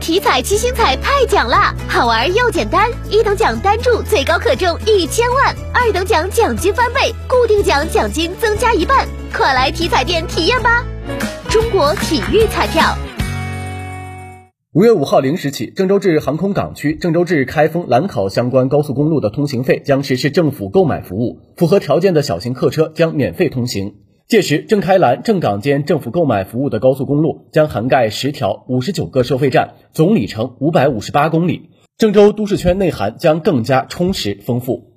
体彩七星彩派奖啦！好玩又简单，一等奖单注最高可中一千万，二等奖奖金翻倍，固定奖奖金增加一半，快来体彩店体验吧！中国体育彩票。五月五号零时起，郑州至航空港区、郑州至开封兰考相关高速公路的通行费将实施政府购买服务，符合条件的小型客车将免费通行。届时，郑开兰、郑港间政府购买服务的高速公路将涵盖十条、五十九个收费站，总里程五百五十八公里。郑州都市圈内涵将更加充实丰富。